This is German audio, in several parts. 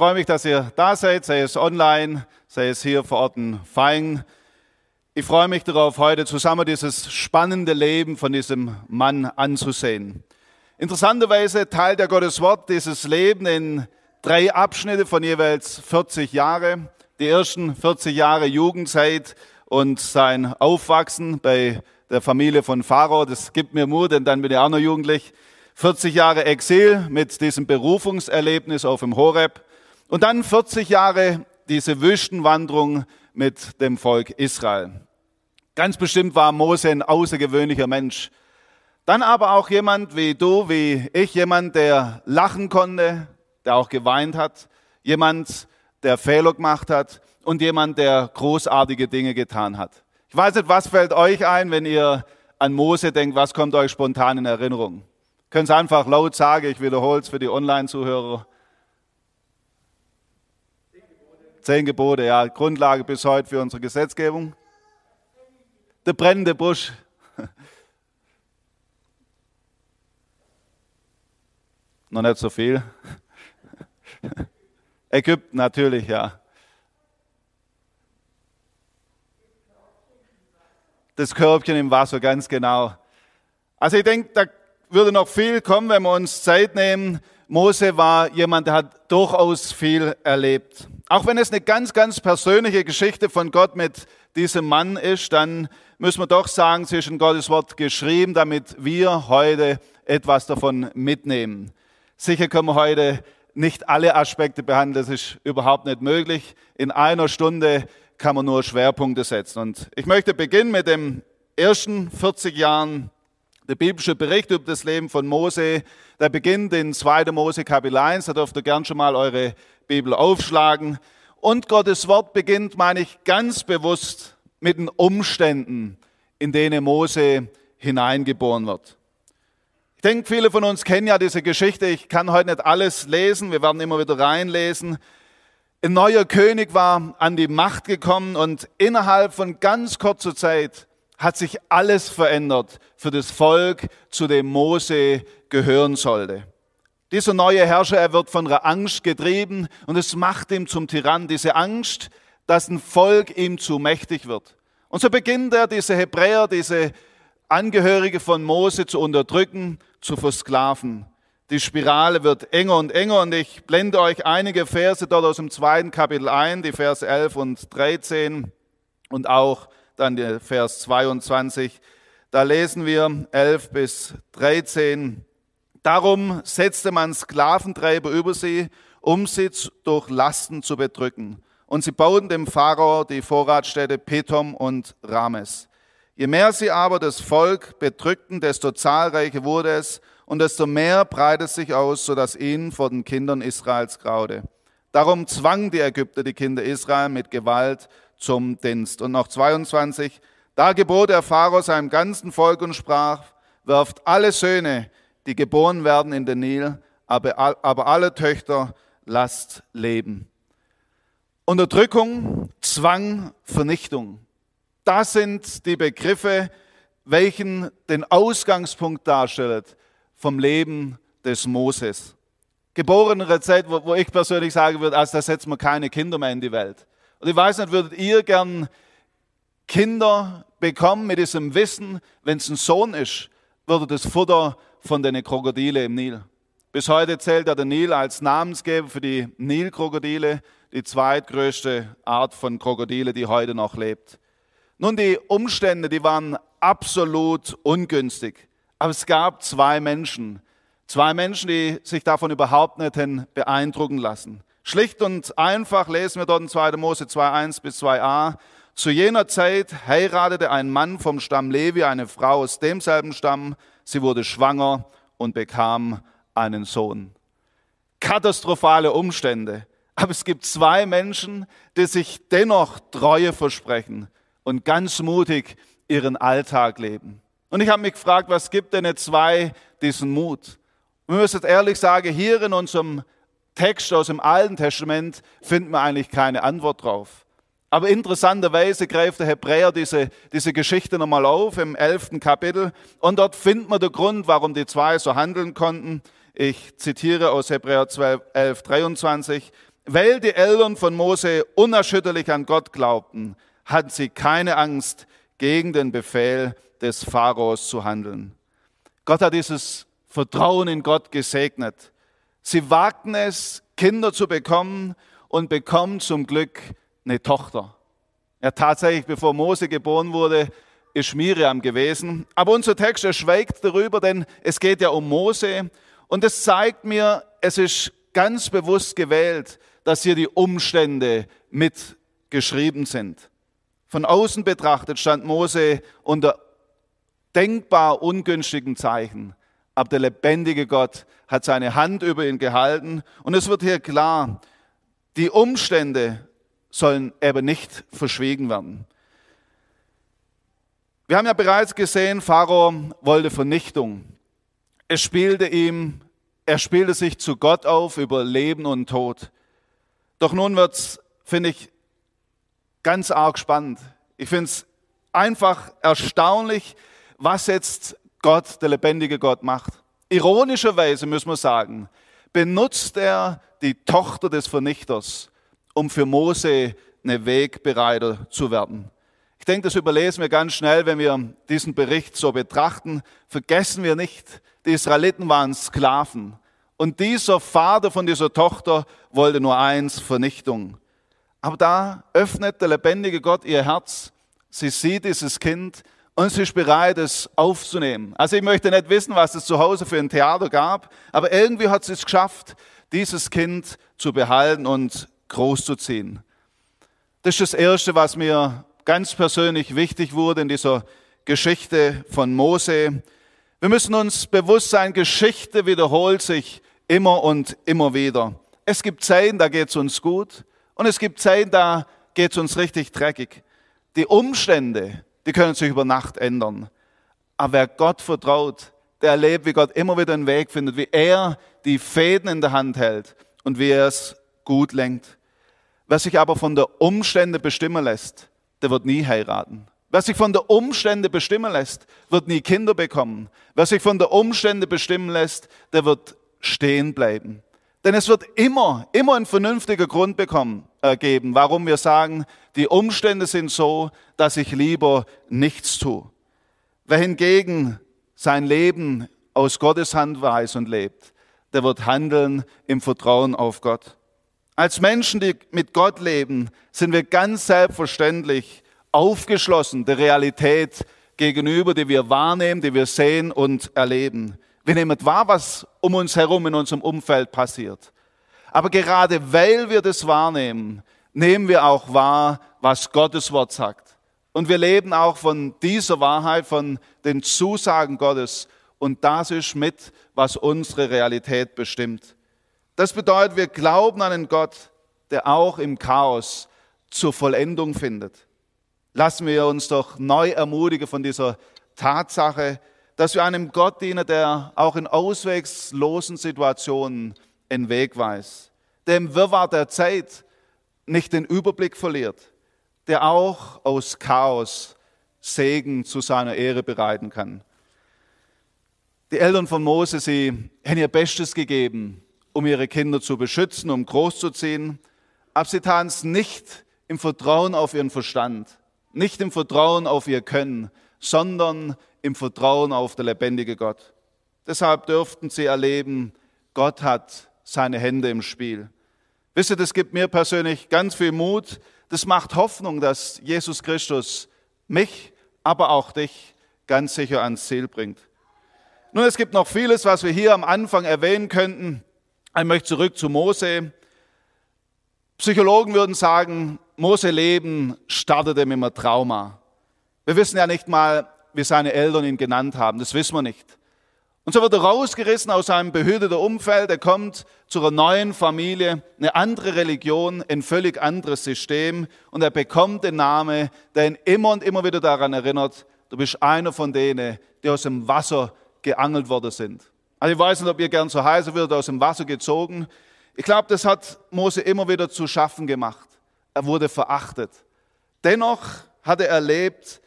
freue mich, dass ihr da seid, sei es online, sei es hier vor Ort in Feing. Ich freue mich darauf, heute zusammen dieses spannende Leben von diesem Mann anzusehen. Interessanterweise teilt der Gottes Wort dieses Leben in drei Abschnitte von jeweils 40 Jahre. Die ersten 40 Jahre Jugendzeit und sein Aufwachsen bei der Familie von Pharao. Das gibt mir Mut, denn dann bin ich auch noch jugendlich. 40 Jahre Exil mit diesem Berufungserlebnis auf dem Horeb. Und dann 40 Jahre diese Wüstenwanderung mit dem Volk Israel. Ganz bestimmt war Mose ein außergewöhnlicher Mensch. Dann aber auch jemand wie du, wie ich, jemand, der lachen konnte, der auch geweint hat, jemand, der Fehler gemacht hat und jemand, der großartige Dinge getan hat. Ich weiß nicht, was fällt euch ein, wenn ihr an Mose denkt, was kommt euch spontan in Erinnerung? Können es einfach laut sagen, ich wiederhole es für die Online-Zuhörer. Zehn Gebote, ja, Grundlage bis heute für unsere Gesetzgebung. Der brennende Busch. Noch nicht so viel. Ägypten natürlich, ja. Das Körbchen im Wasser, ganz genau. Also ich denke, da würde noch viel kommen, wenn wir uns Zeit nehmen. Mose war jemand, der hat durchaus viel erlebt. Auch wenn es eine ganz, ganz persönliche Geschichte von Gott mit diesem Mann ist, dann müssen wir doch sagen, zwischen Gottes Wort geschrieben, damit wir heute etwas davon mitnehmen. Sicher können wir heute nicht alle Aspekte behandeln, das ist überhaupt nicht möglich. In einer Stunde kann man nur Schwerpunkte setzen. Und ich möchte beginnen mit dem ersten 40 Jahren der biblische Bericht über das Leben von Mose, der beginnt in 2. Mose Kapitel 1, da dürft ihr gern schon mal eure Bibel aufschlagen. Und Gottes Wort beginnt, meine ich, ganz bewusst mit den Umständen, in denen Mose hineingeboren wird. Ich denke, viele von uns kennen ja diese Geschichte. Ich kann heute nicht alles lesen, wir werden immer wieder reinlesen. Ein neuer König war an die Macht gekommen und innerhalb von ganz kurzer Zeit hat sich alles verändert für das Volk, zu dem Mose gehören sollte. Dieser neue Herrscher, er wird von der Angst getrieben und es macht ihn zum Tyrann. Diese Angst, dass ein Volk ihm zu mächtig wird. Und so beginnt er, diese Hebräer, diese Angehörige von Mose zu unterdrücken, zu versklaven. Die Spirale wird enger und enger und ich blende euch einige Verse dort aus dem zweiten Kapitel ein, die Verse 11 und 13 und auch dann der Vers 22. Da lesen wir 11 bis 13. Darum setzte man Sklaventreiber über sie, um sie durch Lasten zu bedrücken. Und sie bauten dem Pharao die Vorratsstädte Petom und Rames. Je mehr sie aber das Volk bedrückten, desto zahlreicher wurde es und desto mehr breitet sich aus, sodass ihnen vor den Kindern Israels graute. Darum zwangen die Ägypter die Kinder Israel mit Gewalt zum Dienst. Und noch 22, da gebot der Pharao seinem ganzen Volk und sprach, werft alle Söhne, die geboren werden, in den Nil, aber, aber alle Töchter lasst leben. Unterdrückung, Zwang, Vernichtung. Das sind die Begriffe, welchen den Ausgangspunkt darstellen vom Leben des Moses. Geboren in einer Zeit, wo, ich persönlich sagen würde, als da setzen wir keine Kinder mehr in die Welt. Und ich weiß nicht, würdet ihr gern Kinder bekommen mit diesem Wissen, wenn es ein Sohn ist, würde das Futter von den Krokodile im Nil. Bis heute zählt er der Nil als Namensgeber für die Nilkrokodile, die zweitgrößte Art von Krokodile, die heute noch lebt. Nun, die Umstände, die waren absolut ungünstig. Aber es gab zwei Menschen, zwei Menschen, die sich davon überhaupt nicht beeindrucken lassen. Schlicht und einfach lesen wir dort in 2. Mose 2.1 bis 2a. Zu jener Zeit heiratete ein Mann vom Stamm Levi eine Frau aus demselben Stamm. Sie wurde schwanger und bekam einen Sohn. Katastrophale Umstände. Aber es gibt zwei Menschen, die sich dennoch Treue versprechen und ganz mutig ihren Alltag leben. Und ich habe mich gefragt, was gibt denn jetzt zwei diesen Mut? wir müssen ehrlich sagen, hier in unserem Text aus dem Alten Testament finden wir eigentlich keine Antwort drauf. Aber interessanterweise greift der Hebräer diese, diese Geschichte nochmal auf im elften Kapitel und dort findet man den Grund, warum die zwei so handeln konnten. Ich zitiere aus Hebräer 12, 11, 23. Weil die Eltern von Mose unerschütterlich an Gott glaubten, hatten sie keine Angst, gegen den Befehl des Pharaos zu handeln. Gott hat dieses Vertrauen in Gott gesegnet. Sie wagten es, Kinder zu bekommen und bekommen zum Glück eine Tochter. Ja, tatsächlich, bevor Mose geboren wurde, ist Miriam gewesen. Aber unser Text, er schweigt darüber, denn es geht ja um Mose. Und es zeigt mir, es ist ganz bewusst gewählt, dass hier die Umstände mitgeschrieben sind. Von außen betrachtet stand Mose unter denkbar ungünstigen Zeichen. Aber der lebendige Gott hat seine Hand über ihn gehalten. Und es wird hier klar, die Umstände sollen eben nicht verschwiegen werden. Wir haben ja bereits gesehen, Pharao wollte Vernichtung. Es spielte ihm, er spielte sich zu Gott auf über Leben und Tod. Doch nun wird es, finde ich, ganz arg spannend. Ich finde es einfach erstaunlich, was jetzt Gott, der lebendige Gott, macht. Ironischerweise müssen wir sagen, benutzt er die Tochter des Vernichters, um für Mose eine Wegbereiter zu werden. Ich denke, das überlesen wir ganz schnell, wenn wir diesen Bericht so betrachten. Vergessen wir nicht, die Israeliten waren Sklaven. Und dieser Vater von dieser Tochter wollte nur eins, Vernichtung. Aber da öffnet der lebendige Gott ihr Herz. Sie sieht dieses Kind und sie ist bereit, es aufzunehmen. Also ich möchte nicht wissen, was es zu Hause für ein Theater gab, aber irgendwie hat sie es geschafft, dieses Kind zu behalten und großzuziehen. Das ist das Erste, was mir ganz persönlich wichtig wurde in dieser Geschichte von Mose. Wir müssen uns bewusst sein, Geschichte wiederholt sich immer und immer wieder. Es gibt Zeiten, da geht es uns gut und es gibt Zeiten, da geht es uns richtig dreckig. Die Umstände, die können sich über Nacht ändern. Aber wer Gott vertraut, der erlebt, wie Gott immer wieder einen Weg findet, wie er die Fäden in der Hand hält und wie er es gut lenkt. Wer sich aber von der Umstände bestimmen lässt, der wird nie heiraten. Wer sich von der Umstände bestimmen lässt, wird nie Kinder bekommen. Wer sich von der Umstände bestimmen lässt, der wird stehen bleiben. Denn es wird immer, immer ein vernünftiger Grund bekommen, äh, geben, warum wir sagen, die Umstände sind so, dass ich lieber nichts tue. Wer hingegen sein Leben aus Gottes Hand weiß und lebt, der wird handeln im Vertrauen auf Gott. Als Menschen, die mit Gott leben, sind wir ganz selbstverständlich aufgeschlossen der Realität gegenüber, die wir wahrnehmen, die wir sehen und erleben. Wir nehmen wahr, was um uns herum in unserem Umfeld passiert. Aber gerade weil wir das wahrnehmen, nehmen wir auch wahr, was Gottes Wort sagt. Und wir leben auch von dieser Wahrheit, von den Zusagen Gottes. Und das ist mit, was unsere Realität bestimmt. Das bedeutet, wir glauben an einen Gott, der auch im Chaos zur Vollendung findet. Lassen wir uns doch neu ermutigen von dieser Tatsache, dass wir einem Gott dienen, der auch in auswegslosen Situationen einen Weg weiß, der im Wirrwarr der Zeit nicht den Überblick verliert, der auch aus Chaos Segen zu seiner Ehre bereiten kann. Die Eltern von Mose, sie haben ihr Bestes gegeben, um ihre Kinder zu beschützen, um großzuziehen, aber sie taten es nicht im Vertrauen auf ihren Verstand, nicht im Vertrauen auf ihr Können, sondern im Vertrauen auf der lebendige Gott. Deshalb dürften sie erleben, Gott hat seine Hände im Spiel. Wisst ihr, das gibt mir persönlich ganz viel Mut. Das macht Hoffnung, dass Jesus Christus mich, aber auch dich ganz sicher ans Ziel bringt. Nun, es gibt noch vieles, was wir hier am Anfang erwähnen könnten. Ich möchte zurück zu Mose. Psychologen würden sagen, Mose Leben startete mit einem Trauma. Wir wissen ja nicht mal, wie seine Eltern ihn genannt haben. Das wissen wir nicht. Und so wird er rausgerissen aus seinem behüteten Umfeld. Er kommt zu einer neuen Familie, eine andere Religion, ein völlig anderes System. Und er bekommt den Namen, der ihn immer und immer wieder daran erinnert, du bist einer von denen, die aus dem Wasser geangelt worden sind. Also ich weiß nicht, ob ihr gern so heißer wird, aus dem Wasser gezogen. Ich glaube, das hat Mose immer wieder zu schaffen gemacht. Er wurde verachtet. Dennoch hat er erlebt,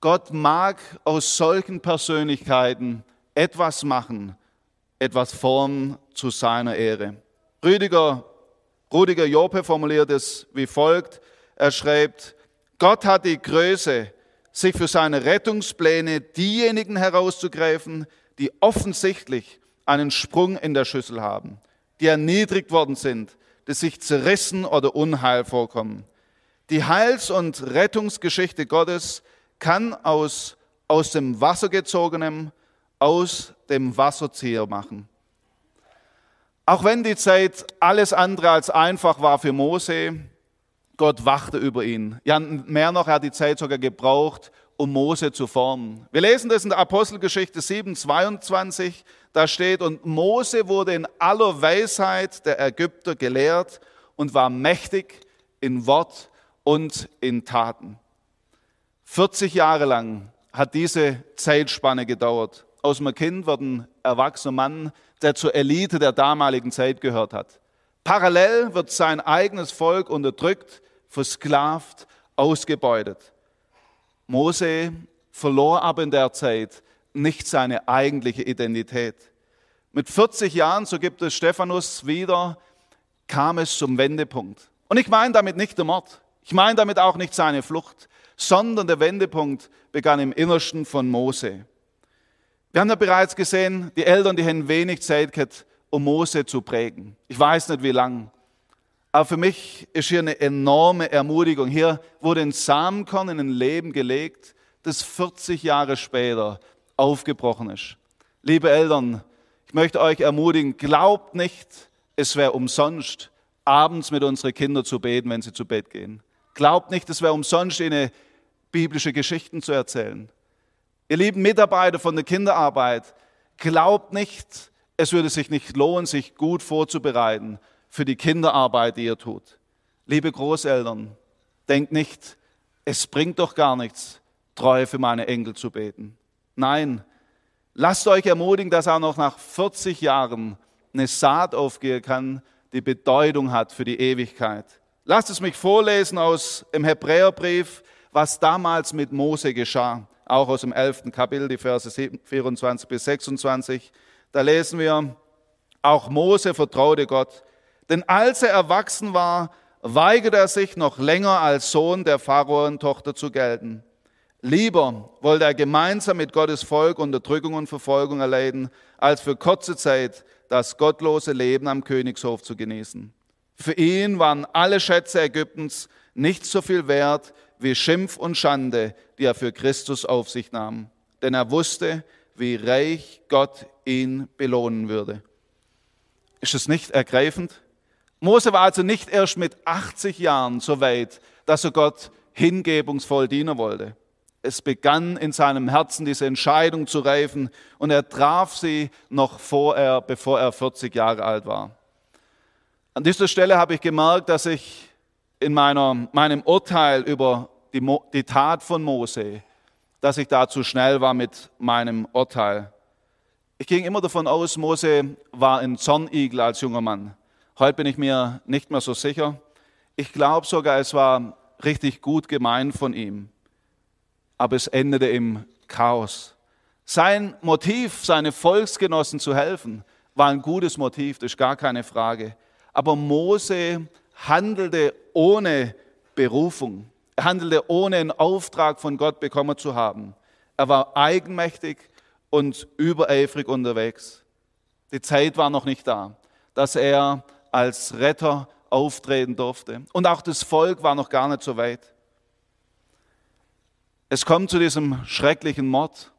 Gott mag aus solchen Persönlichkeiten etwas machen, etwas formen zu seiner Ehre. Rüdiger Rudiger Jope formuliert es wie folgt. Er schreibt, Gott hat die Größe, sich für seine Rettungspläne diejenigen herauszugreifen, die offensichtlich einen Sprung in der Schüssel haben, die erniedrigt worden sind, die sich zerrissen oder unheil vorkommen. Die Heils- und Rettungsgeschichte Gottes kann aus, aus dem Wasser gezogenem, aus dem Wasserzieher machen. Auch wenn die Zeit alles andere als einfach war für Mose, Gott wachte über ihn. Ja, mehr noch, er hat die Zeit sogar gebraucht, um Mose zu formen. Wir lesen das in der Apostelgeschichte 7, 22. Da steht, und Mose wurde in aller Weisheit der Ägypter gelehrt und war mächtig in Wort und in Taten. 40 Jahre lang hat diese Zeitspanne gedauert. Aus einem Kind wird ein erwachsener Mann, der zur Elite der damaligen Zeit gehört hat. Parallel wird sein eigenes Volk unterdrückt, versklavt, ausgebeutet. Mose verlor aber in der Zeit nicht seine eigentliche Identität. Mit 40 Jahren, so gibt es Stephanus wieder, kam es zum Wendepunkt. Und ich meine damit nicht der Mord. Ich meine damit auch nicht seine Flucht, sondern der Wendepunkt begann im Innersten von Mose. Wir haben ja bereits gesehen, die Eltern, die haben wenig Zeit gehabt, um Mose zu prägen. Ich weiß nicht wie lang. Aber für mich ist hier eine enorme Ermutigung. Hier wurde ein Samenkorn in ein Leben gelegt, das 40 Jahre später aufgebrochen ist. Liebe Eltern, ich möchte euch ermutigen, glaubt nicht, es wäre umsonst, abends mit unseren Kindern zu beten, wenn sie zu Bett gehen. Glaubt nicht, es wäre umsonst, ihnen biblische Geschichten zu erzählen. Ihr lieben Mitarbeiter von der Kinderarbeit, glaubt nicht, es würde sich nicht lohnen, sich gut vorzubereiten für die Kinderarbeit, die ihr tut. Liebe Großeltern, denkt nicht, es bringt doch gar nichts, treu für meine Enkel zu beten. Nein, lasst euch ermutigen, dass auch noch nach 40 Jahren eine Saat aufgehen kann, die Bedeutung hat für die Ewigkeit. Lasst es mich vorlesen aus dem Hebräerbrief, was damals mit Mose geschah, auch aus dem 11. Kapitel, die Verse 24 bis 26. Da lesen wir, auch Mose vertraute Gott denn als er erwachsen war, weigerte er sich noch länger als Sohn der Pharaon-Tochter zu gelten. Lieber wollte er gemeinsam mit Gottes Volk Unterdrückung und Verfolgung erleiden, als für kurze Zeit das gottlose Leben am Königshof zu genießen. Für ihn waren alle Schätze Ägyptens nicht so viel wert wie Schimpf und Schande, die er für Christus auf sich nahm. Denn er wusste, wie reich Gott ihn belohnen würde. Ist es nicht ergreifend? Mose war also nicht erst mit 80 Jahren so weit, dass er Gott hingebungsvoll dienen wollte. Es begann in seinem Herzen diese Entscheidung zu reifen und er traf sie noch vor er, bevor er 40 Jahre alt war. An dieser Stelle habe ich gemerkt, dass ich in meiner, meinem Urteil über die, die Tat von Mose, dass ich da zu schnell war mit meinem Urteil. Ich ging immer davon aus, Mose war ein Zornigel als junger Mann. Heute bin ich mir nicht mehr so sicher. Ich glaube sogar, es war richtig gut gemeint von ihm. Aber es endete im Chaos. Sein Motiv, seine Volksgenossen zu helfen, war ein gutes Motiv, das ist gar keine Frage. Aber Mose handelte ohne Berufung. Er handelte ohne einen Auftrag von Gott bekommen zu haben. Er war eigenmächtig und übereifrig unterwegs. Die Zeit war noch nicht da, dass er als Retter auftreten durfte. Und auch das Volk war noch gar nicht so weit. Es kommt zu diesem schrecklichen Mord.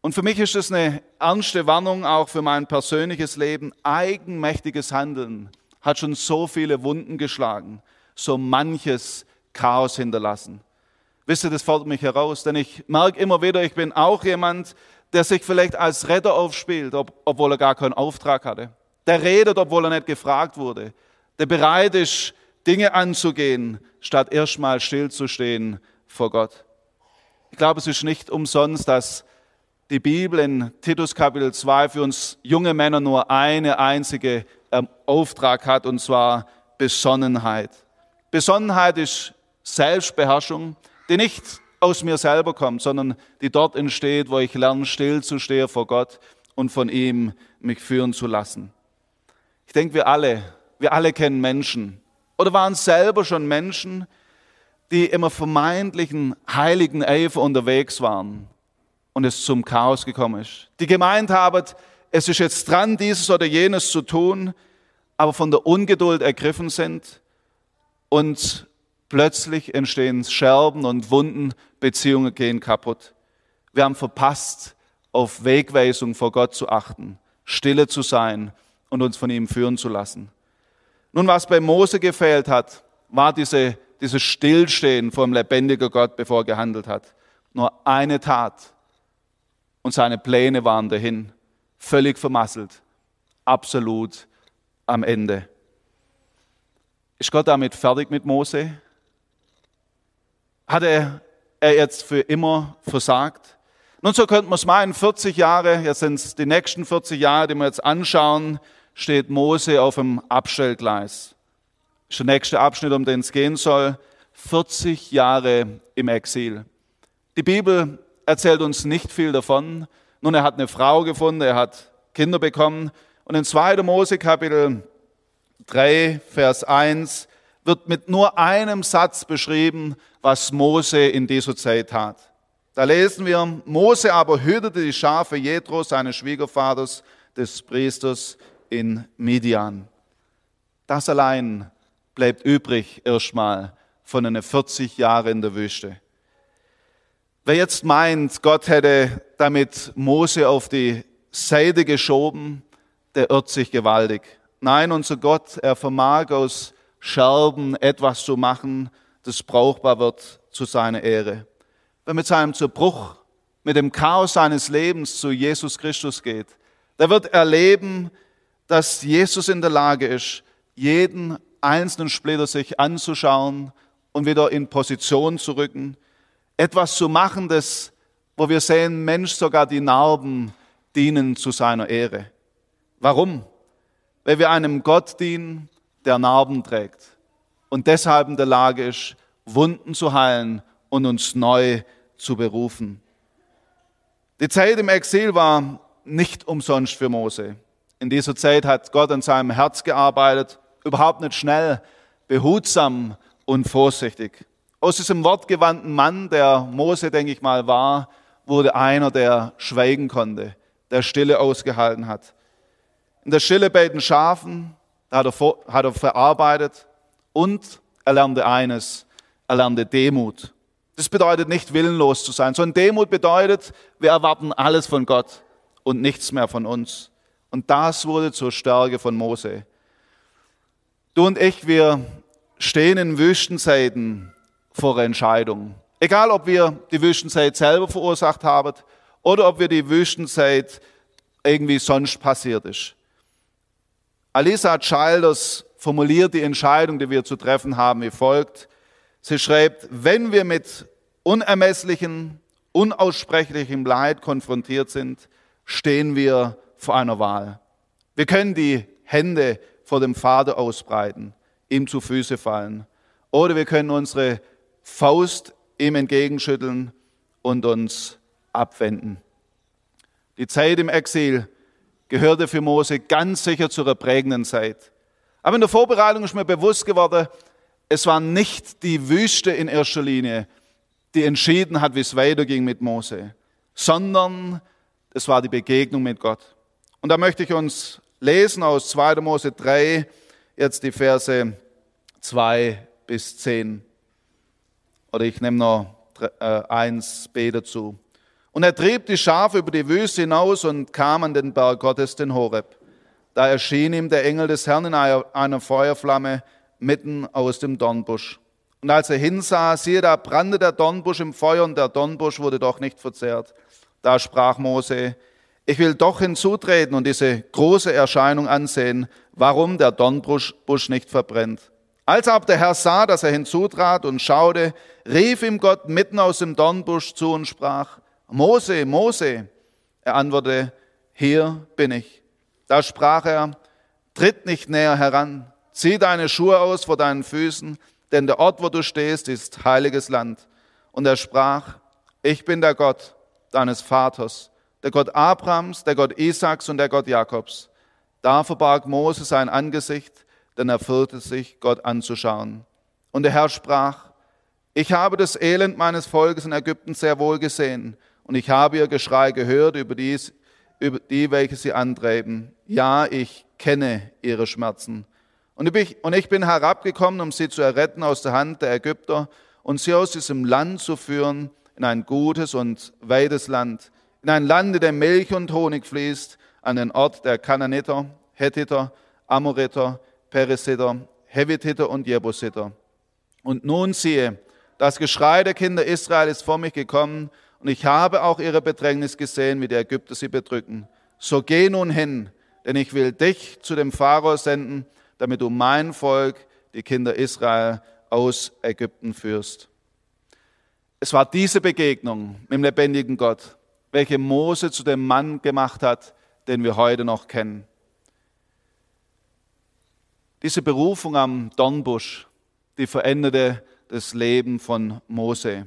Und für mich ist es eine ernste Warnung auch für mein persönliches Leben. Eigenmächtiges Handeln hat schon so viele Wunden geschlagen, so manches Chaos hinterlassen. Wisst ihr, das fordert mich heraus, denn ich merke immer wieder, ich bin auch jemand, der sich vielleicht als Retter aufspielt, obwohl er gar keinen Auftrag hatte der redet, obwohl er nicht gefragt wurde, der bereit ist, Dinge anzugehen, statt erstmal stillzustehen vor Gott. Ich glaube, es ist nicht umsonst, dass die Bibel in Titus Kapitel 2 für uns junge Männer nur eine einzige ähm, Auftrag hat, und zwar Besonnenheit. Besonnenheit ist Selbstbeherrschung, die nicht aus mir selber kommt, sondern die dort entsteht, wo ich lerne, still vor Gott und von ihm mich führen zu lassen. Ich denke, wir alle Wir alle kennen Menschen oder waren selber schon Menschen, die immer vermeintlichen heiligen Eifer unterwegs waren und es zum Chaos gekommen ist. Die gemeint haben, es ist jetzt dran, dieses oder jenes zu tun, aber von der Ungeduld ergriffen sind und plötzlich entstehen Scherben und Wunden, Beziehungen gehen kaputt. Wir haben verpasst, auf Wegweisung vor Gott zu achten, stille zu sein und uns von ihm führen zu lassen. Nun, was bei Mose gefehlt hat, war diese, dieses Stillstehen vor dem lebendigen Gott, bevor er gehandelt hat. Nur eine Tat und seine Pläne waren dahin, völlig vermasselt, absolut am Ende. Ist Gott damit fertig mit Mose? Hat er, er jetzt für immer versagt? Nun, so könnte man es meinen, 40 Jahre, jetzt sind es die nächsten 40 Jahre, die wir jetzt anschauen, steht Mose auf dem Abstellgleis. Das ist der nächste Abschnitt, um den es gehen soll. 40 Jahre im Exil. Die Bibel erzählt uns nicht viel davon. Nun, er hat eine Frau gefunden, er hat Kinder bekommen. Und in 2. Mose Kapitel 3, Vers 1 wird mit nur einem Satz beschrieben, was Mose in dieser Zeit tat. Da lesen wir, Mose aber hütete die Schafe Jethro, seines Schwiegervaters, des Priesters in Midian. Das allein bleibt übrig erstmal von einer 40 Jahre in der Wüste. Wer jetzt meint, Gott hätte damit Mose auf die Seite geschoben, der irrt sich gewaltig. Nein, unser Gott, er vermag aus Scherben etwas zu machen, das brauchbar wird zu seiner Ehre. Wer mit seinem Zerbruch, mit dem Chaos seines Lebens zu Jesus Christus geht, der wird erleben, dass Jesus in der Lage ist, jeden einzelnen Splitter sich anzuschauen und wieder in Position zu rücken, etwas zu machen, das, wo wir sehen, Mensch, sogar die Narben dienen zu seiner Ehre. Warum? Weil wir einem Gott dienen, der Narben trägt und deshalb in der Lage ist, Wunden zu heilen und uns neu zu berufen. Die Zeit im Exil war nicht umsonst für Mose. In dieser Zeit hat Gott an seinem Herz gearbeitet, überhaupt nicht schnell, behutsam und vorsichtig. Aus diesem wortgewandten Mann, der Mose, denke ich mal, war, wurde einer, der schweigen konnte, der Stille ausgehalten hat. In der Stille bei den Schafen hat er, hat er verarbeitet und er lernte eines, er lernte Demut. Das bedeutet nicht willenlos zu sein, sondern Demut bedeutet, wir erwarten alles von Gott und nichts mehr von uns. Und das wurde zur Stärke von Mose. Du und ich, wir stehen in Wüstenzeiten vor Entscheidungen. Egal, ob wir die Wüstenzeit selber verursacht haben oder ob wir die Wüstenzeit irgendwie sonst passiert ist. Alisa Childers formuliert die Entscheidung, die wir zu treffen haben, wie folgt. Sie schreibt, wenn wir mit unermesslichen, unaussprechlichem Leid konfrontiert sind, stehen wir vor einer Wahl. Wir können die Hände vor dem Vater ausbreiten, ihm zu Füße fallen, oder wir können unsere Faust ihm entgegenschütteln und uns abwenden. Die Zeit im Exil gehörte für Mose ganz sicher zu einer prägenden Zeit. Aber in der Vorbereitung ist mir bewusst geworden, es war nicht die Wüste in erster Linie, die entschieden hat, wie es weiterging mit Mose, sondern es war die Begegnung mit Gott. Und da möchte ich uns lesen aus 2. Mose 3, jetzt die Verse 2 bis 10. Oder ich nehme noch äh, 1b dazu. Und er trieb die Schafe über die Wüste hinaus und kam an den Berg Gottes, den Horeb. Da erschien ihm der Engel des Herrn in einer Feuerflamme mitten aus dem Dornbusch. Und als er hinsah, siehe, da brannte der Dornbusch im Feuer und der Dornbusch wurde doch nicht verzehrt. Da sprach Mose, ich will doch hinzutreten und diese große Erscheinung ansehen, warum der Dornbusch nicht verbrennt. Als aber der Herr sah, dass er hinzutrat und schaute, rief ihm Gott mitten aus dem Dornbusch zu und sprach, Mose, Mose. Er antwortete, hier bin ich. Da sprach er, tritt nicht näher heran, zieh deine Schuhe aus vor deinen Füßen, denn der Ort, wo du stehst, ist heiliges Land. Und er sprach, ich bin der Gott deines Vaters, der Gott Abrahams, der Gott Isaaks und der Gott Jakobs. Da verbarg Mose sein Angesicht, denn er fürchtete sich, Gott anzuschauen. Und der Herr sprach, ich habe das Elend meines Volkes in Ägypten sehr wohl gesehen, und ich habe ihr Geschrei gehört über, dies, über die, welche sie antreiben. Ja, ich kenne ihre Schmerzen. Und ich bin herabgekommen, um sie zu erretten aus der Hand der Ägypter und sie aus diesem Land zu führen in ein gutes und weites Land, in ein Land, in dem Milch und Honig fließt, an den Ort der Kananiter, Hethiter, Amoriter, Peresiter, Hevititer und Jebusiter. Und nun siehe, das Geschrei der Kinder Israel ist vor mich gekommen, und ich habe auch ihre Bedrängnis gesehen, wie die Ägypter sie bedrücken. So geh nun hin, denn ich will dich zu dem Pharao senden, damit du mein Volk, die Kinder Israel, aus Ägypten führst. Es war diese Begegnung mit dem lebendigen Gott, welche Mose zu dem Mann gemacht hat, den wir heute noch kennen. Diese Berufung am Dornbusch, die veränderte das Leben von Mose.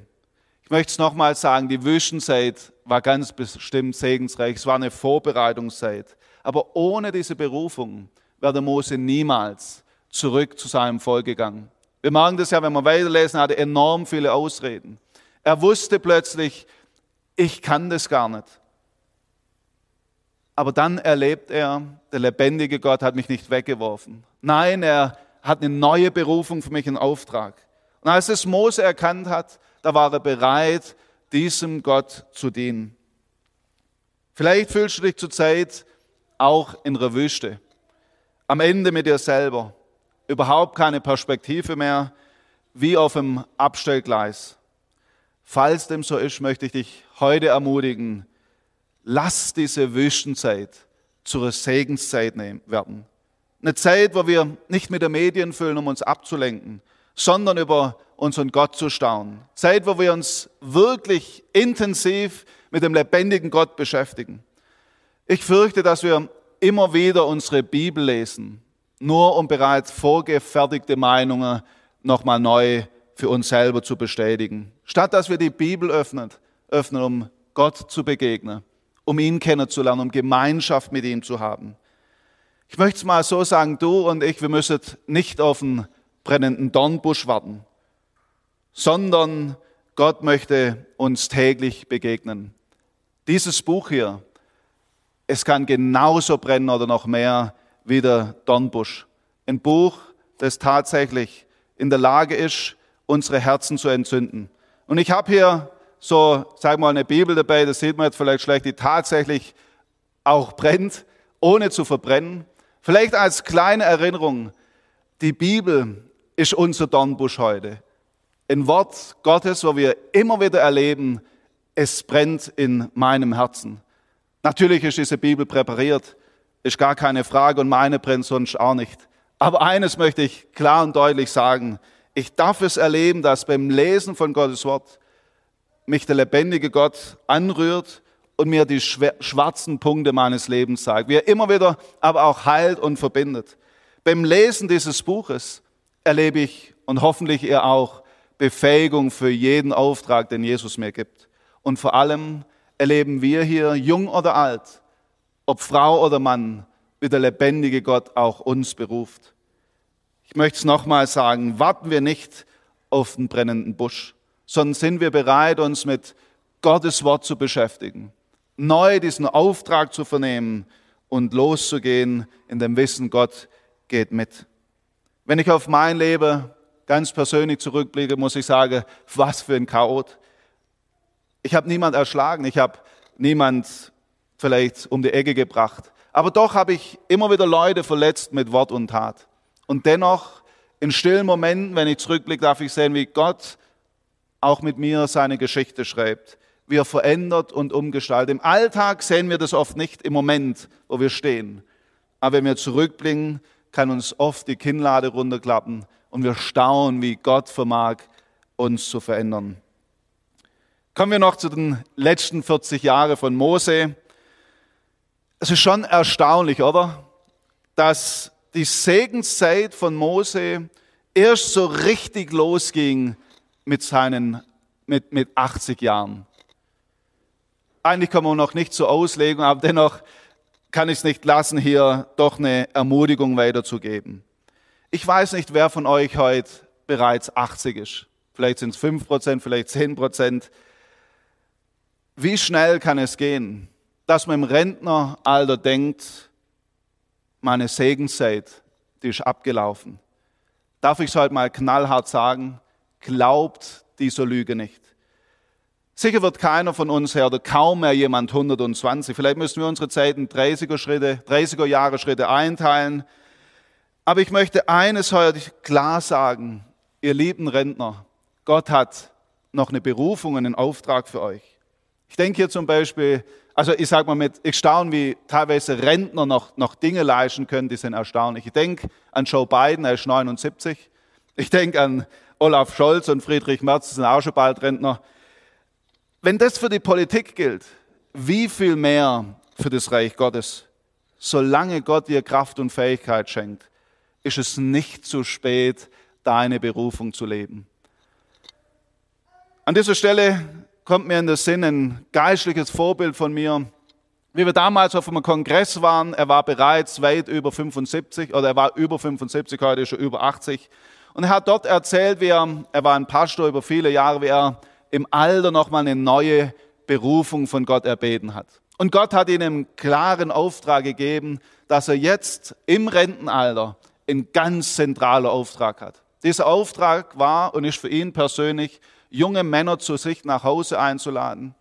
Ich möchte es nochmal sagen, die Wüstenzeit war ganz bestimmt segensreich. Es war eine Vorbereitungszeit. Aber ohne diese Berufung wäre Mose niemals zurück zu seinem Volk gegangen. Wir merken das ja, wenn wir weiterlesen, er hatte enorm viele Ausreden. Er wusste plötzlich, ich kann das gar nicht. Aber dann erlebt er, der lebendige Gott hat mich nicht weggeworfen. Nein, er hat eine neue Berufung für mich in Auftrag. Und als es Mose erkannt hat, da war er bereit, diesem Gott zu dienen. Vielleicht fühlst du dich zurzeit auch in der Wüste, am Ende mit dir selber, überhaupt keine Perspektive mehr, wie auf dem Abstellgleis. Falls dem so ist, möchte ich dich heute ermutigen, lass diese Wüstenzeit zur Segenszeit werden. Eine Zeit, wo wir nicht mit den Medien füllen, um uns abzulenken, sondern über unseren Gott zu staunen. Zeit, wo wir uns wirklich intensiv mit dem lebendigen Gott beschäftigen. Ich fürchte, dass wir immer wieder unsere Bibel lesen, nur um bereits vorgefertigte Meinungen nochmal neu für uns selber zu bestätigen. Statt dass wir die Bibel öffnen, öffnen, um Gott zu begegnen, um ihn kennenzulernen, um Gemeinschaft mit ihm zu haben. Ich möchte es mal so sagen, du und ich, wir müssen nicht auf einen brennenden Dornbusch warten, sondern Gott möchte uns täglich begegnen. Dieses Buch hier, es kann genauso brennen oder noch mehr wie der Dornbusch. Ein Buch, das tatsächlich in der Lage ist, unsere Herzen zu entzünden. Und ich habe hier so, sag mal, eine Bibel dabei, das sieht man jetzt vielleicht schlecht, die tatsächlich auch brennt, ohne zu verbrennen. Vielleicht als kleine Erinnerung, die Bibel ist unser Dornbusch heute. Ein Wort Gottes, wo wir immer wieder erleben, es brennt in meinem Herzen. Natürlich ist diese Bibel präpariert, ist gar keine Frage und meine brennt sonst auch nicht. Aber eines möchte ich klar und deutlich sagen. Ich darf es erleben, dass beim Lesen von Gottes Wort mich der lebendige Gott anrührt und mir die schwarzen Punkte meines Lebens sagt, wie er immer wieder aber auch heilt und verbindet. Beim Lesen dieses Buches erlebe ich und hoffentlich ihr auch Befähigung für jeden Auftrag, den Jesus mir gibt. Und vor allem erleben wir hier, jung oder alt, ob Frau oder Mann, wie der lebendige Gott auch uns beruft. Ich möchte es nochmal sagen, warten wir nicht auf den brennenden Busch, sondern sind wir bereit, uns mit Gottes Wort zu beschäftigen, neu diesen Auftrag zu vernehmen und loszugehen in dem Wissen, Gott geht mit. Wenn ich auf mein Leben ganz persönlich zurückblicke, muss ich sagen, was für ein Chaot. Ich habe niemand erschlagen, ich habe niemand vielleicht um die Ecke gebracht. Aber doch habe ich immer wieder Leute verletzt mit Wort und Tat. Und dennoch, in stillen Momenten, wenn ich zurückblicke, darf ich sehen, wie Gott auch mit mir seine Geschichte schreibt, wie er verändert und umgestaltet. Im Alltag sehen wir das oft nicht im Moment, wo wir stehen. Aber wenn wir zurückblicken, kann uns oft die Kinnlade runterklappen und wir staunen, wie Gott vermag, uns zu verändern. Kommen wir noch zu den letzten 40 Jahren von Mose. Es ist schon erstaunlich, oder? Dass die Segenszeit von Mose erst so richtig losging mit seinen, mit, mit 80 Jahren. Eigentlich kann man noch nicht so auslegen, aber dennoch kann ich es nicht lassen, hier doch eine Ermutigung weiterzugeben. Ich weiß nicht, wer von euch heute bereits 80 ist. Vielleicht sind es 5 Prozent, vielleicht 10 Prozent. Wie schnell kann es gehen, dass man im Rentneralter denkt, meine Segenszeit, die ist abgelaufen. Darf ich es heute mal knallhart sagen? Glaubt dieser Lüge nicht. Sicher wird keiner von uns her oder kaum mehr jemand 120. Vielleicht müssen wir unsere Zeiten 30er Schritte, 30er Jahre Schritte einteilen. Aber ich möchte eines heute klar sagen, ihr lieben Rentner, Gott hat noch eine Berufung einen Auftrag für euch. Ich denke hier zum Beispiel, also ich sage mal mit, ich staune, wie teilweise Rentner noch, noch Dinge leisten können, die sind erstaunlich. Ich denke an Joe Biden, er ist 79. Ich denke an Olaf Scholz und Friedrich Merz, die sind auch schon bald Rentner. Wenn das für die Politik gilt, wie viel mehr für das Reich Gottes? Solange Gott dir Kraft und Fähigkeit schenkt, ist es nicht zu spät, deine Berufung zu leben. An dieser Stelle kommt mir in den Sinn ein geistliches Vorbild von mir. Wie wir damals auf einem Kongress waren, er war bereits weit über 75 oder er war über 75, heute schon über 80. Und er hat dort erzählt, wie er, er war ein Pastor über viele Jahre, wie er im Alter nochmal eine neue Berufung von Gott erbeten hat. Und Gott hat ihm einen klaren Auftrag gegeben, dass er jetzt im Rentenalter einen ganz zentralen Auftrag hat. Dieser Auftrag war und ist für ihn persönlich, junge Männer zu sich nach Hause einzuladen,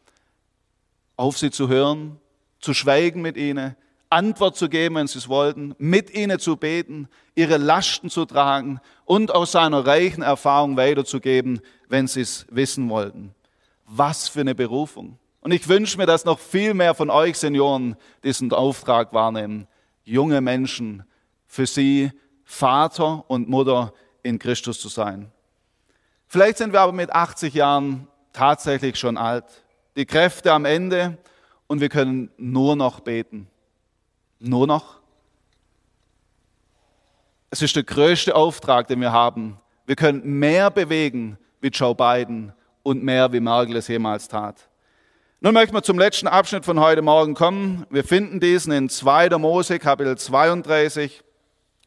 auf sie zu hören, zu schweigen mit ihnen, Antwort zu geben, wenn sie es wollten, mit ihnen zu beten, ihre Lasten zu tragen und aus seiner reichen Erfahrung weiterzugeben, wenn sie es wissen wollten. Was für eine Berufung. Und ich wünsche mir, dass noch viel mehr von euch Senioren diesen Auftrag wahrnehmen, junge Menschen für sie Vater und Mutter in Christus zu sein. Vielleicht sind wir aber mit 80 Jahren tatsächlich schon alt, die Kräfte am Ende und wir können nur noch beten. Nur noch. Es ist der größte Auftrag, den wir haben. Wir können mehr bewegen wie Joe Biden und mehr wie Merkel es jemals tat. Nun möchten wir zum letzten Abschnitt von heute Morgen kommen. Wir finden diesen in 2. Mose, Kapitel 32,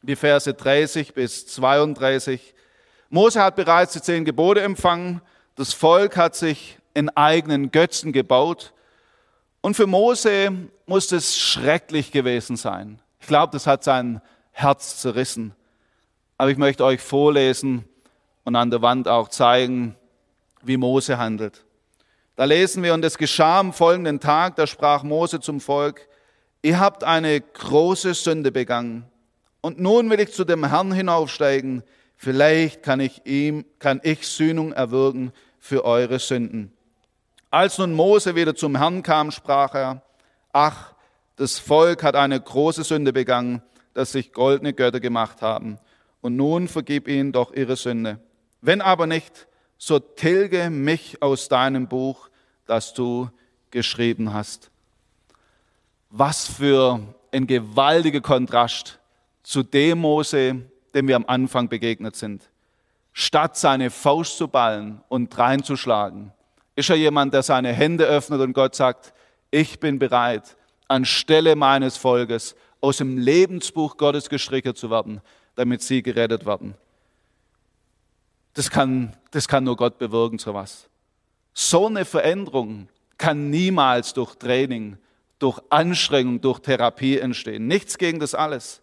die Verse 30 bis 32. Mose hat bereits die zehn Gebote empfangen. Das Volk hat sich in eigenen Götzen gebaut. Und für Mose muss es schrecklich gewesen sein. Ich glaube, das hat sein Herz zerrissen. Aber ich möchte euch vorlesen und an der Wand auch zeigen, wie Mose handelt. Da lesen wir, und es geschah am folgenden Tag, da sprach Mose zum Volk, ihr habt eine große Sünde begangen. Und nun will ich zu dem Herrn hinaufsteigen. Vielleicht kann ich ihm, kann ich Sühnung erwirken für eure Sünden. Als nun Mose wieder zum Herrn kam, sprach er, ach, das Volk hat eine große Sünde begangen, dass sich goldene Götter gemacht haben. Und nun vergib ihnen doch ihre Sünde. Wenn aber nicht, so tilge mich aus deinem Buch, das du geschrieben hast. Was für ein gewaltiger Kontrast zu dem Mose, dem wir am Anfang begegnet sind. Statt seine Faust zu ballen und reinzuschlagen, ist er jemand, der seine Hände öffnet und Gott sagt, ich bin bereit, anstelle meines Volkes aus dem Lebensbuch Gottes gestrichen zu werden, damit sie gerettet werden. Das kann, das kann nur Gott bewirken, so was. So eine Veränderung kann niemals durch Training, durch Anstrengung, durch Therapie entstehen. Nichts gegen das alles.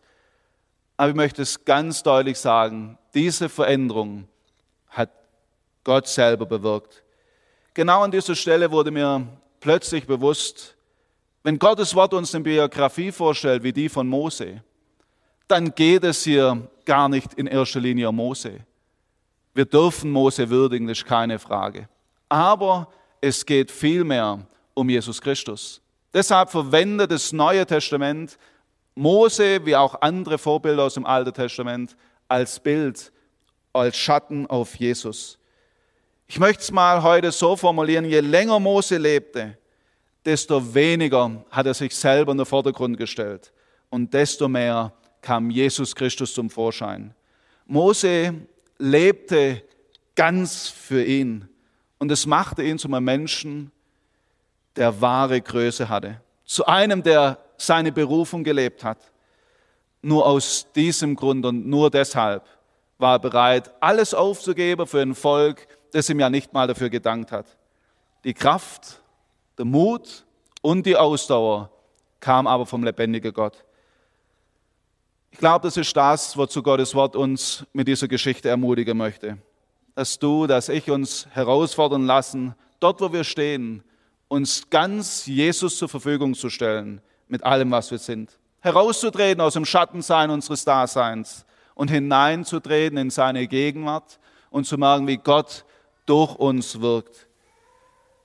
Aber ich möchte es ganz deutlich sagen, diese Veränderung hat Gott selber bewirkt. Genau an dieser Stelle wurde mir plötzlich bewusst, wenn Gottes Wort uns eine Biografie vorstellt wie die von Mose, dann geht es hier gar nicht in erster Linie um Mose. Wir dürfen Mose würdigen, das ist keine Frage. Aber es geht vielmehr um Jesus Christus. Deshalb verwendet das Neue Testament Mose wie auch andere Vorbilder aus dem Alten Testament als Bild, als Schatten auf Jesus. Ich möchte es mal heute so formulieren, je länger Mose lebte, desto weniger hat er sich selber in den Vordergrund gestellt und desto mehr kam Jesus Christus zum Vorschein. Mose lebte ganz für ihn und es machte ihn zu einem Menschen, der wahre Größe hatte, zu einem, der seine Berufung gelebt hat. nur aus diesem Grund und nur deshalb war er bereit, alles aufzugeben für ein Volk, das ihm ja nicht mal dafür gedankt hat. Die Kraft, der Mut und die Ausdauer kam aber vom lebendigen Gott. Ich glaube, das ist das, wozu Gottes Wort uns mit dieser Geschichte ermutigen möchte. Dass du, dass ich uns herausfordern lassen, dort wo wir stehen, uns ganz Jesus zur Verfügung zu stellen, mit allem, was wir sind. Herauszutreten aus dem Schattensein unseres Daseins und hineinzutreten in seine Gegenwart und zu merken, wie Gott durch uns wirkt.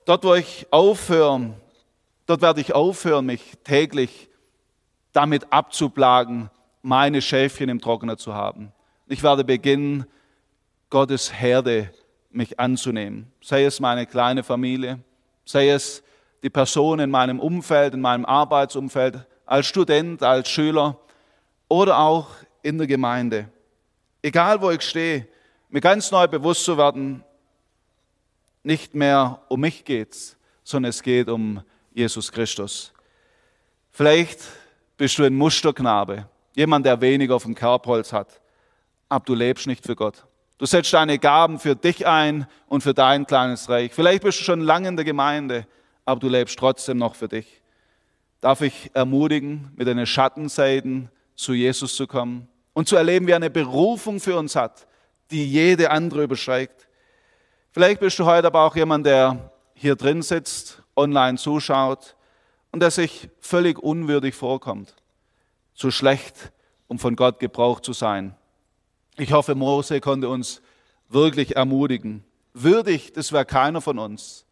Dort, wo ich aufhöre, dort werde ich aufhören, mich täglich damit abzuplagen, meine Schäfchen im Trockner zu haben. Ich werde beginnen, Gottes Herde mich anzunehmen. Sei es meine kleine Familie, sei es die Person in meinem Umfeld, in meinem Arbeitsumfeld, als Student, als Schüler oder auch in der Gemeinde. Egal wo ich stehe, mir ganz neu bewusst zu werden, nicht mehr um mich geht's, sondern es geht um Jesus Christus. Vielleicht bist du ein Musterknabe, jemand, der wenig auf dem Kerbholz hat, aber du lebst nicht für Gott. Du setzt deine Gaben für dich ein und für dein kleines Reich. Vielleicht bist du schon lange in der Gemeinde, aber du lebst trotzdem noch für dich. Darf ich ermutigen, mit deinen Schattenseiten zu Jesus zu kommen und zu erleben, wie er eine Berufung für uns hat, die jede andere übersteigt. Vielleicht bist du heute aber auch jemand, der hier drin sitzt, online zuschaut und der sich völlig unwürdig vorkommt, zu schlecht, um von Gott gebraucht zu sein. Ich hoffe, Mose konnte uns wirklich ermutigen. Würdig, das wäre keiner von uns.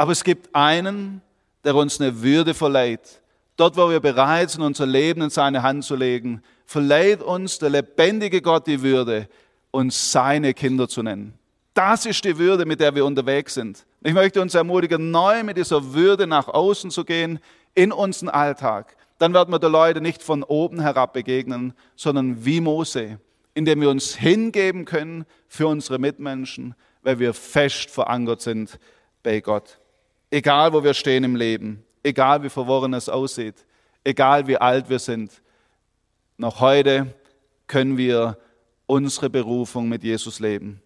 Aber es gibt einen, der uns eine Würde verleiht. Dort, wo wir bereit sind, unser Leben in seine Hand zu legen, verleiht uns der lebendige Gott die Würde, uns seine Kinder zu nennen. Das ist die Würde, mit der wir unterwegs sind. Ich möchte uns ermutigen, neu mit dieser Würde nach außen zu gehen in unseren Alltag. Dann werden wir der Leute nicht von oben herab begegnen, sondern wie Mose indem wir uns hingeben können für unsere Mitmenschen, weil wir fest verankert sind bei Gott. Egal, wo wir stehen im Leben, egal, wie verworren es aussieht, egal, wie alt wir sind, noch heute können wir unsere Berufung mit Jesus leben.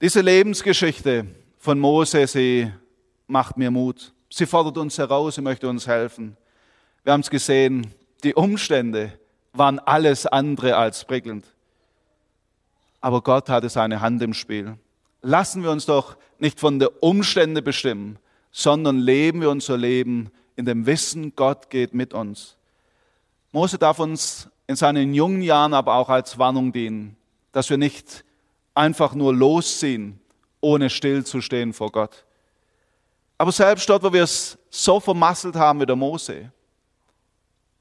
Diese Lebensgeschichte von Mose, sie macht mir Mut. Sie fordert uns heraus, sie möchte uns helfen. Wir haben es gesehen, die Umstände, waren alles andere als prickelnd. Aber Gott hatte seine Hand im Spiel. Lassen wir uns doch nicht von den Umständen bestimmen, sondern leben wir unser Leben in dem Wissen, Gott geht mit uns. Mose darf uns in seinen jungen Jahren aber auch als Warnung dienen, dass wir nicht einfach nur losziehen, ohne stillzustehen vor Gott. Aber selbst dort, wo wir es so vermasselt haben wie der Mose,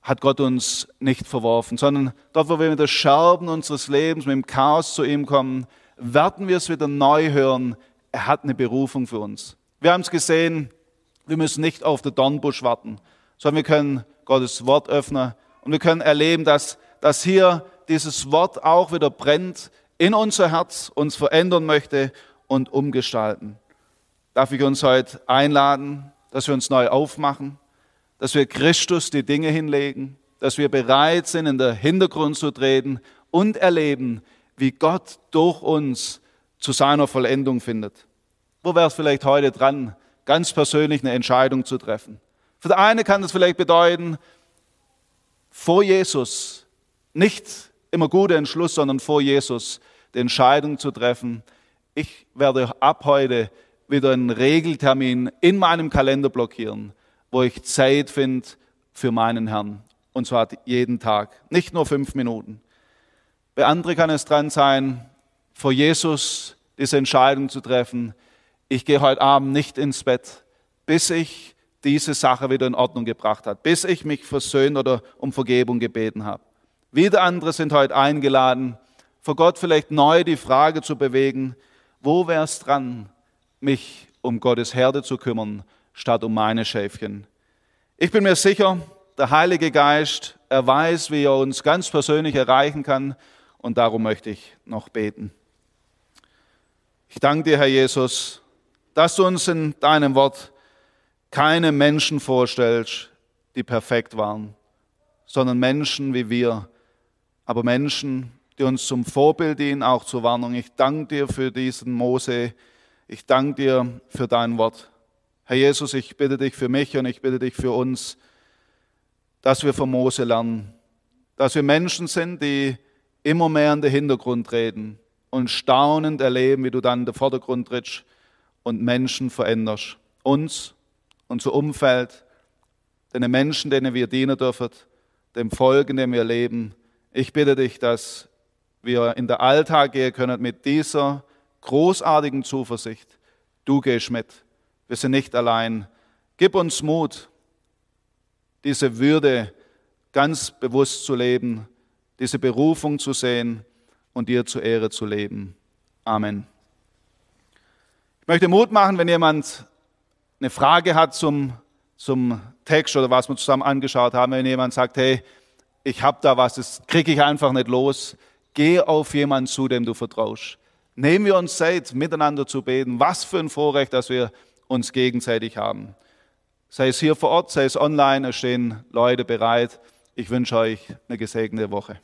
hat Gott uns nicht verworfen, sondern dort, wo wir mit den Scherben unseres Lebens, mit dem Chaos zu ihm kommen, werden wir es wieder neu hören. Er hat eine Berufung für uns. Wir haben es gesehen, wir müssen nicht auf den Dornbusch warten, sondern wir können Gottes Wort öffnen und wir können erleben, dass, dass hier dieses Wort auch wieder brennt in unser Herz, uns verändern möchte und umgestalten. Darf ich uns heute einladen, dass wir uns neu aufmachen? dass wir Christus die Dinge hinlegen, dass wir bereit sind, in den Hintergrund zu treten und erleben, wie Gott durch uns zu seiner Vollendung findet. Wo wäre es vielleicht heute dran, ganz persönlich eine Entscheidung zu treffen? Für den einen kann es vielleicht bedeuten, vor Jesus, nicht immer guter Entschluss, sondern vor Jesus die Entscheidung zu treffen, ich werde ab heute wieder einen Regeltermin in meinem Kalender blockieren wo ich Zeit finde für meinen Herrn. Und zwar jeden Tag, nicht nur fünf Minuten. Bei anderen kann es dran sein, vor Jesus diese Entscheidung zu treffen. Ich gehe heute Abend nicht ins Bett, bis ich diese Sache wieder in Ordnung gebracht habe, bis ich mich versöhnt oder um Vergebung gebeten habe. Wieder andere sind heute eingeladen, vor Gott vielleicht neu die Frage zu bewegen, wo wäre es dran, mich um Gottes Herde zu kümmern statt um meine Schäfchen. Ich bin mir sicher, der Heilige Geist, er weiß, wie er uns ganz persönlich erreichen kann und darum möchte ich noch beten. Ich danke dir, Herr Jesus, dass du uns in deinem Wort keine Menschen vorstellst, die perfekt waren, sondern Menschen wie wir, aber Menschen, die uns zum Vorbild dienen, auch zur Warnung. Ich danke dir für diesen Mose. Ich danke dir für dein Wort. Herr Jesus, ich bitte dich für mich und ich bitte dich für uns, dass wir von Mose lernen, dass wir Menschen sind, die immer mehr in den Hintergrund treten und staunend erleben, wie du dann in den Vordergrund trittst und Menschen veränderst. Uns, unser Umfeld, den Menschen, denen wir dienen dürfen, dem Volk, in dem wir leben. Ich bitte dich, dass wir in den Alltag gehen können mit dieser großartigen Zuversicht. Du gehst mit. Wir sind nicht allein. Gib uns Mut, diese Würde ganz bewusst zu leben, diese Berufung zu sehen und dir zur Ehre zu leben. Amen. Ich möchte Mut machen, wenn jemand eine Frage hat zum, zum Text oder was wir zusammen angeschaut haben, wenn jemand sagt, hey, ich habe da was, das kriege ich einfach nicht los, geh auf jemanden zu, dem du vertraust. Nehmen wir uns Zeit, miteinander zu beten. Was für ein Vorrecht, dass wir uns gegenseitig haben. Sei es hier vor Ort, sei es online, es stehen Leute bereit. Ich wünsche euch eine gesegnete Woche.